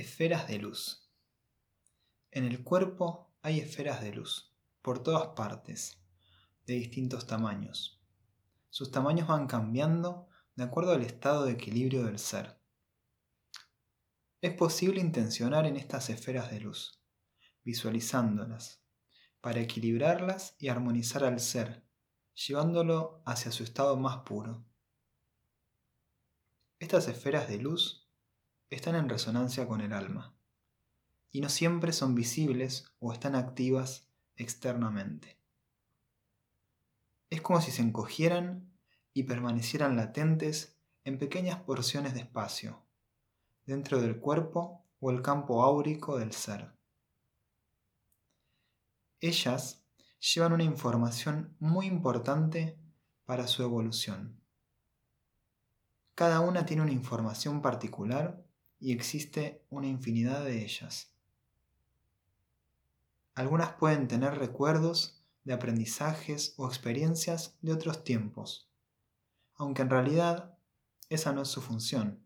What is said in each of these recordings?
Esferas de luz. En el cuerpo hay esferas de luz, por todas partes, de distintos tamaños. Sus tamaños van cambiando de acuerdo al estado de equilibrio del ser. Es posible intencionar en estas esferas de luz, visualizándolas, para equilibrarlas y armonizar al ser, llevándolo hacia su estado más puro. Estas esferas de luz están en resonancia con el alma y no siempre son visibles o están activas externamente. Es como si se encogieran y permanecieran latentes en pequeñas porciones de espacio, dentro del cuerpo o el campo áurico del ser. Ellas llevan una información muy importante para su evolución. Cada una tiene una información particular y existe una infinidad de ellas. Algunas pueden tener recuerdos de aprendizajes o experiencias de otros tiempos, aunque en realidad esa no es su función,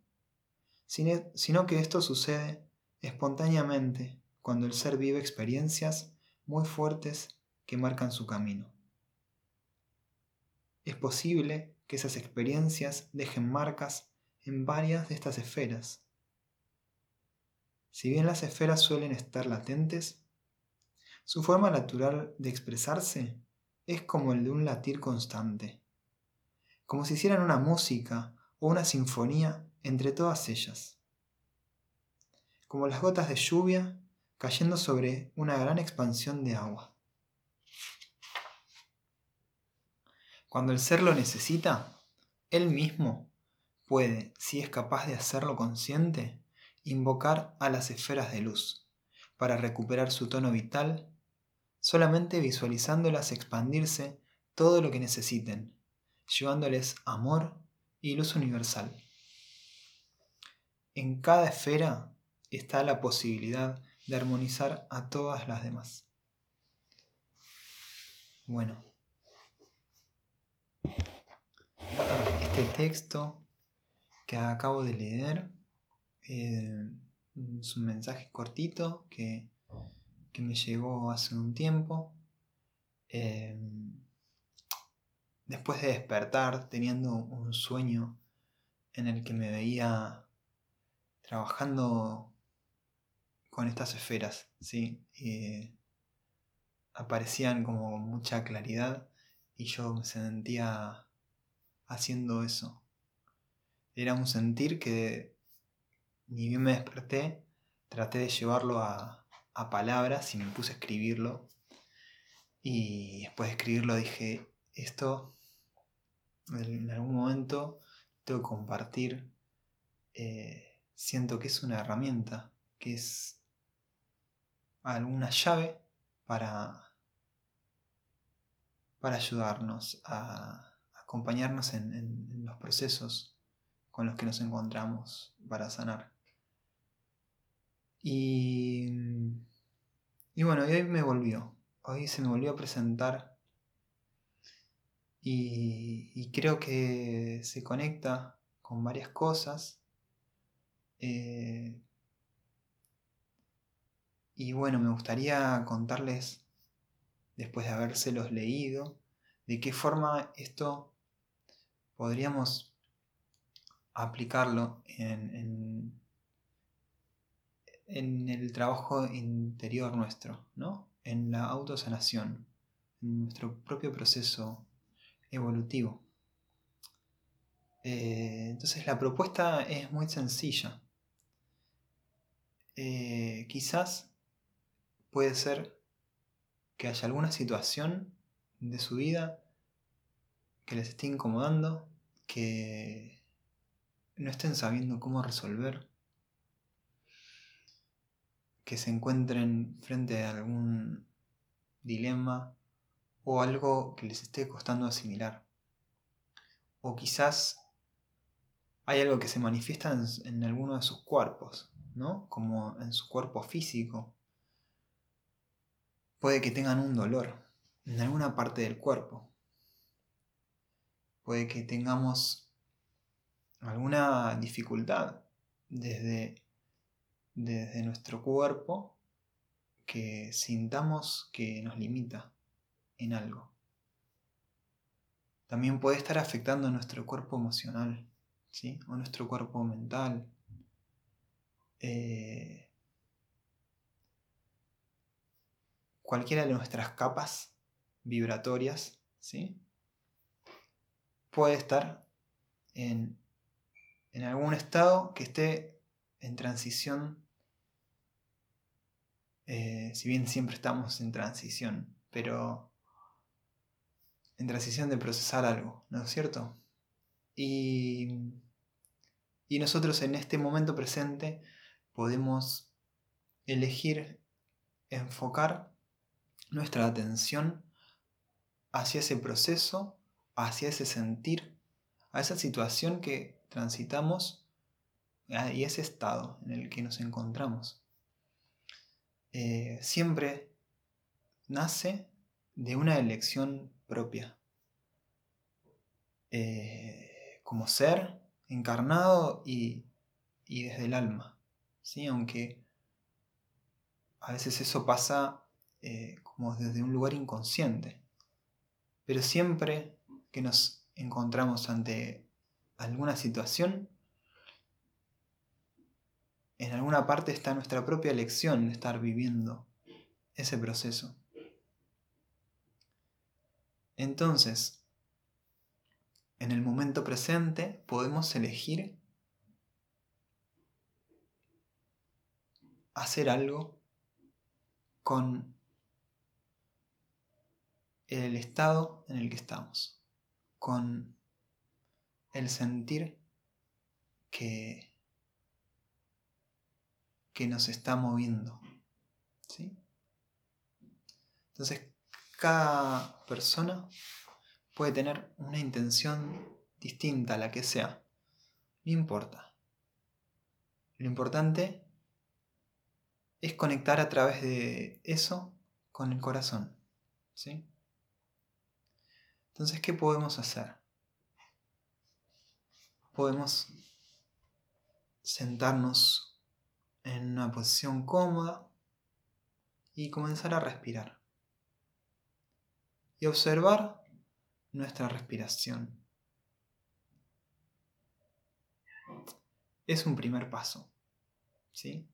sino que esto sucede espontáneamente cuando el ser vive experiencias muy fuertes que marcan su camino. Es posible que esas experiencias dejen marcas en varias de estas esferas si bien las esferas suelen estar latentes, su forma natural de expresarse es como el de un latir constante, como si hicieran una música o una sinfonía entre todas ellas, como las gotas de lluvia cayendo sobre una gran expansión de agua. Cuando el ser lo necesita, él mismo puede, si es capaz de hacerlo consciente, invocar a las esferas de luz para recuperar su tono vital, solamente visualizándolas expandirse todo lo que necesiten, llevándoles amor y luz universal. En cada esfera está la posibilidad de armonizar a todas las demás. Bueno, este texto que acabo de leer eh, es un mensaje cortito que, me llegó hace un tiempo. Eh, después de despertar teniendo un sueño en el que me veía trabajando con estas esferas, ¿sí? aparecían como mucha claridad y yo me sentía haciendo eso. Era un sentir que ni bien me desperté, traté de llevarlo a, palabras y me puse a escribirlo. Y después de escribirlo dije, esto en algún momento tengo que compartir. Eh, siento que es una herramienta, que es alguna llave para, para ayudarnos a acompañarnos en los procesos con los que nos encontramos para sanar. Y, y bueno, hoy me volvió. Hoy se me volvió a presentar. Y, creo que se conecta con varias cosas. Eh, y bueno, me gustaría contarles, después de habérselos leído, de qué forma esto podríamos aplicarlo en el trabajo interior nuestro, ¿no? En la autosanación, en nuestro propio proceso evolutivo. Eh, entonces la propuesta es muy sencilla. Eh, quizás puede ser que haya alguna situación de su vida que les esté incomodando, que no estén sabiendo cómo resolver que se encuentren frente a algún dilema o algo que les esté costando asimilar. O quizás hay algo que se manifiesta en, alguno de sus cuerpos, ¿no? Como en su cuerpo físico. Puede que tengan un dolor en alguna parte del cuerpo. Puede que tengamos alguna dificultad desde desde nuestro cuerpo que sintamos que nos limita en algo. También puede estar afectando a nuestro cuerpo emocional, ¿sí? O nuestro cuerpo mental. Eh, cualquiera de nuestras capas vibratorias, ¿sí? Puede estar en, en algún estado que esté en transición eh, si bien siempre estamos en transición, pero en transición de procesar algo, ¿no es cierto? Y, y nosotros en este momento presente podemos elegir enfocar nuestra atención hacia ese proceso, hacia ese sentir, a esa situación que transitamos y ese estado en el que nos encontramos. Eh, siempre nace de una elección propia. Eh, como ser encarnado y, desde el alma. ¿sí? Aunque a veces eso pasa eh, como desde un lugar inconsciente. Pero siempre que nos encontramos ante alguna situación, en alguna parte está nuestra propia elección de estar viviendo ese proceso. Entonces, en el momento presente podemos elegir hacer algo con el estado en el que estamos, con el sentir que que nos está moviendo. ¿sí? Entonces, cada persona puede tener una intención distinta a la que sea. No importa. Lo importante es conectar a través de eso con el corazón. ¿sí? Entonces, ¿qué podemos hacer? Podemos sentarnos en una posición cómoda y comenzar a respirar. Y observar nuestra respiración. Es un primer paso. ¿Sí?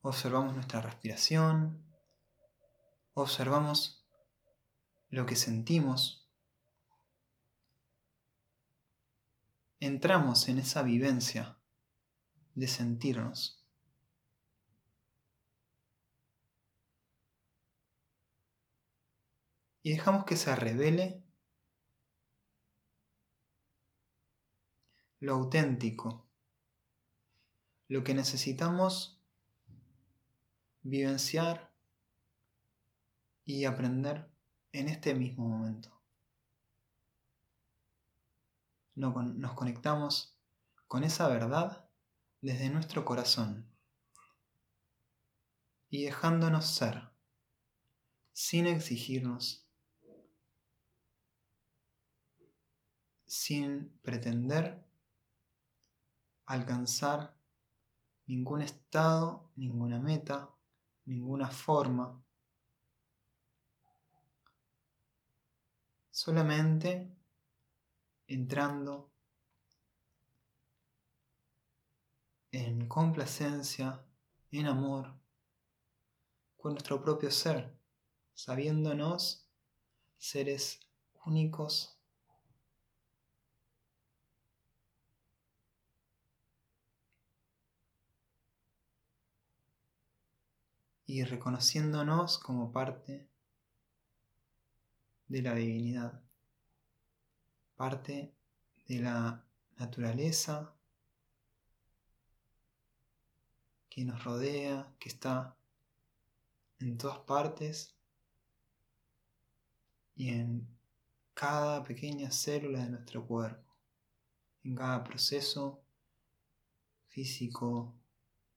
Observamos nuestra respiración. Observamos lo que sentimos entramos en esa vivencia de sentirnos. Y dejamos que se revele lo auténtico, lo que necesitamos vivenciar y aprender en este mismo momento nos conectamos con esa verdad desde nuestro corazón y dejándonos ser, sin exigirnos, sin pretender alcanzar ningún estado, ninguna meta, ninguna forma. Solamente entrando en complacencia, en amor, con nuestro propio ser, sabiéndonos seres únicos y reconociéndonos como parte de la divinidad parte de la naturaleza que nos rodea, que está en todas partes y en cada pequeña célula de nuestro cuerpo, en cada proceso físico,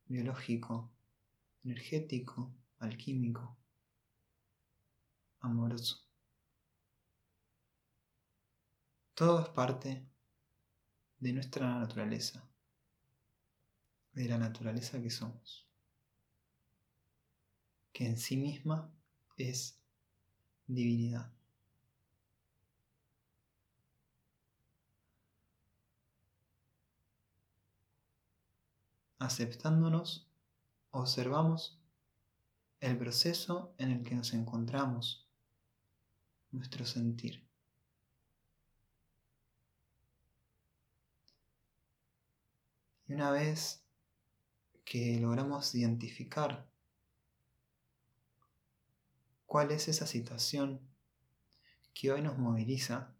biológico, energético, alquímico, amoroso. Todo es parte de nuestra naturaleza, de la naturaleza que somos, que en sí misma es divinidad. Aceptándonos, observamos el proceso en el que nos encontramos, nuestro sentir. Y una vez que logramos identificar cuál es esa situación que hoy nos moviliza,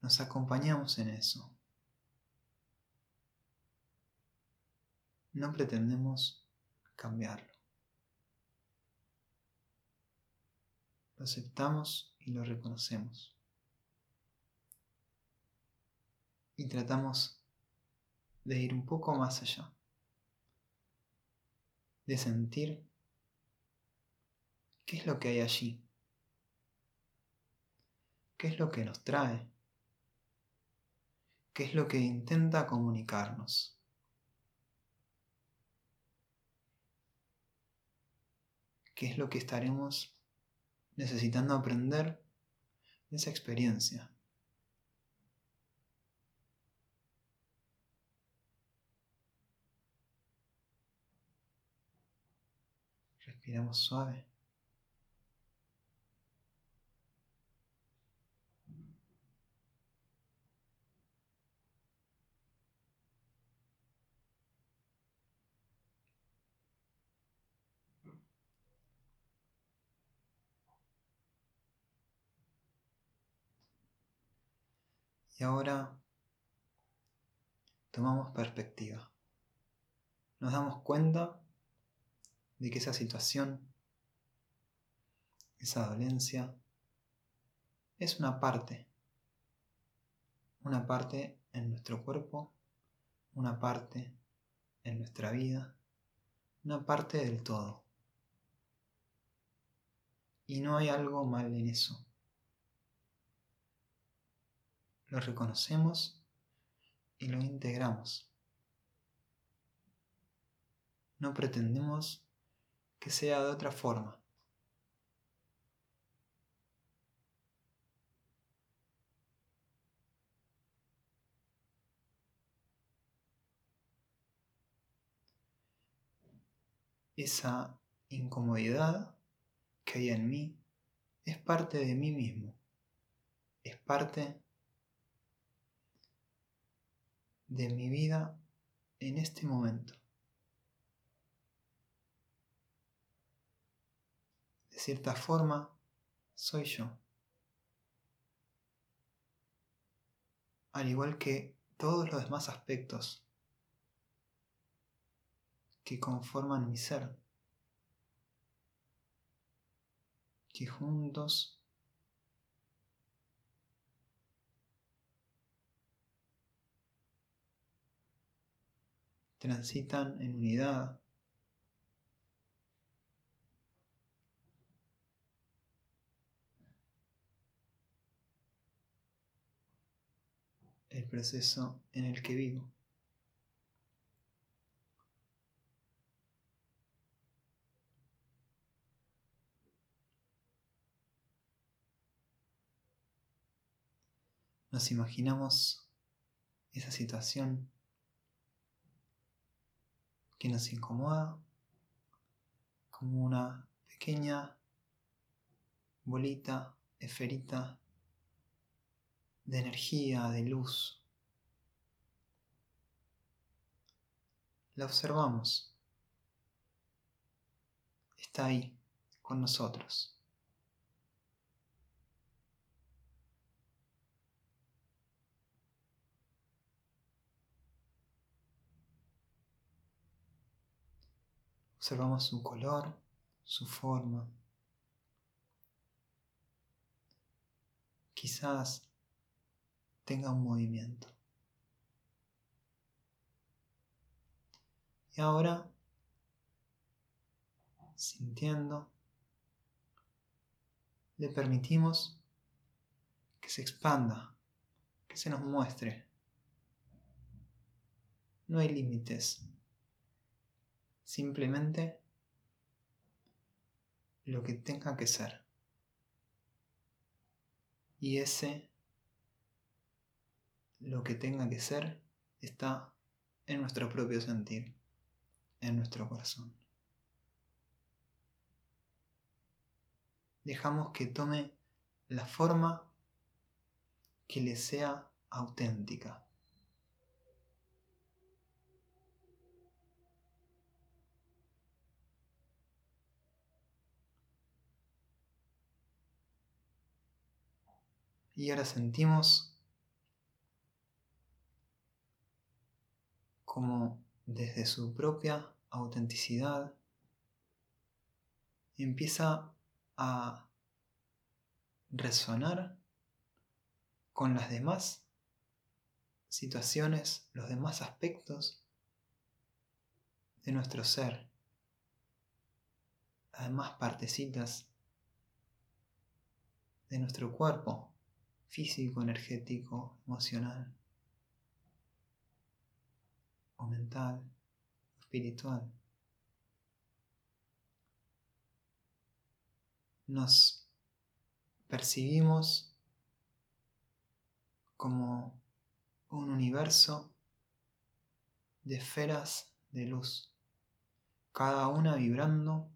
nos acompañamos en eso. No pretendemos cambiarlo. Lo aceptamos y lo reconocemos. Y tratamos de ir un poco más allá. De sentir qué es lo que hay allí. ¿Qué es lo que nos trae? ¿Qué es lo que intenta comunicarnos? ¿Qué es lo que estaremos necesitando aprender de esa experiencia? Respiramos suave. Y ahora tomamos perspectiva. Nos damos cuenta de que esa situación, esa dolencia, es una parte, una parte en nuestro cuerpo, una parte en nuestra vida, una parte del todo. Y no hay algo mal en eso. Lo reconocemos y lo integramos. No pretendemos que sea de otra forma. Esa incomodidad que hay en mí es parte de mí mismo, es parte de mi vida en este momento. De cierta forma, soy yo. Al igual que todos los demás aspectos que conforman mi ser, que juntos transitan en unidad. el proceso en el que vivo. Nos imaginamos esa situación que nos incomoda como una pequeña bolita, esferita de energía, de luz. La observamos. Está ahí, con nosotros. Observamos su color, su forma. Quizás tenga un movimiento. Y ahora sintiendo, le permitimos que se expanda, que se nos muestre. No hay límites, simplemente lo que tenga que ser. Y ese, lo que tenga que ser, está en nuestro propio sentir, en nuestro corazón. Dejamos que tome la forma que le sea auténtica. Y ahora sentimos como desde su propia autenticidad empieza a resonar con las demás situaciones, los demás aspectos de nuestro ser, las demás partecitas de nuestro cuerpo físico, energético, emocional o mental, espiritual. Nos percibimos como un universo de esferas de luz, cada una vibrando,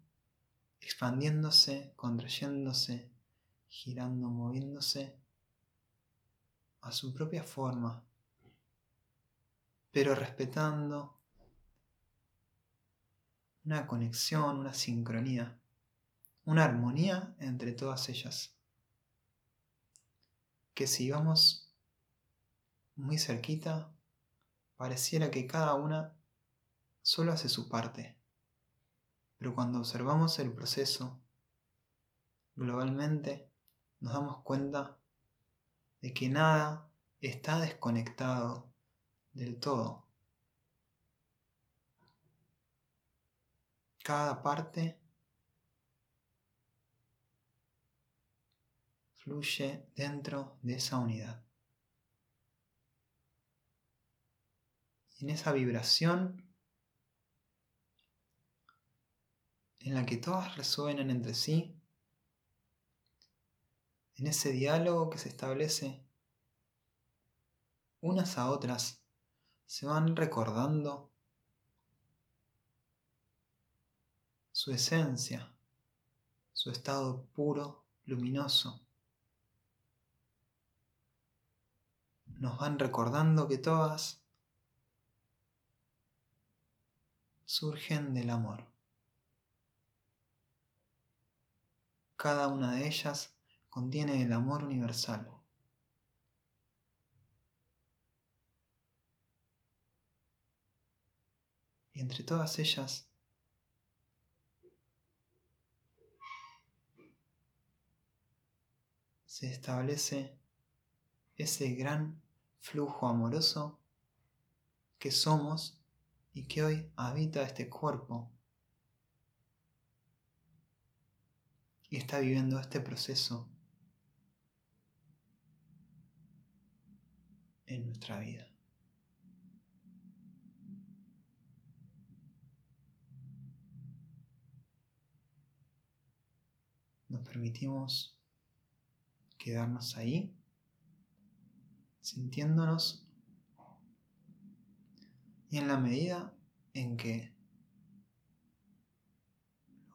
expandiéndose, contrayéndose, girando, moviéndose a su propia forma, pero respetando una conexión, una sincronía, una armonía entre todas ellas. Que si vamos muy cerquita, pareciera que cada una solo hace su parte. Pero cuando observamos el proceso globalmente, nos damos cuenta de que nada está desconectado del todo. Cada parte fluye dentro de esa unidad. En esa vibración en la que todas resuenan entre sí, en ese diálogo que se establece unas a otras, se van recordando su esencia, su estado puro, luminoso. Nos van recordando que todas surgen del amor. Cada una de ellas contiene el amor universal. Y entre todas ellas se establece ese gran flujo amoroso que somos y que hoy habita este cuerpo y está viviendo este proceso en nuestra vida. Nos permitimos quedarnos ahí, sintiéndonos y en la medida en que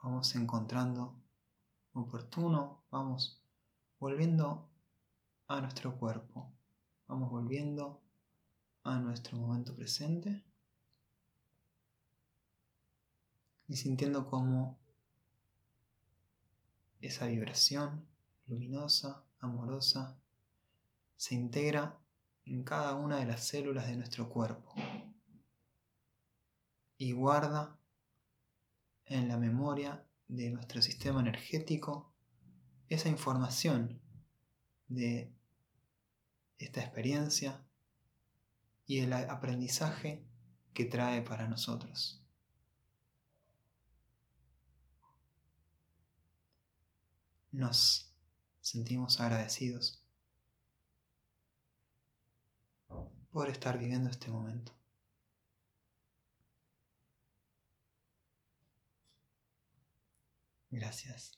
vamos encontrando oportuno, vamos volviendo a nuestro cuerpo. Vamos volviendo a nuestro momento presente. Y sintiendo como esa vibración luminosa, amorosa, se integra en cada una de las células de nuestro cuerpo. Y guarda en la memoria de nuestro sistema energético esa información de esta experiencia y el aprendizaje que trae para nosotros. nos sentimos agradecidos por estar viviendo este momento. Gracias.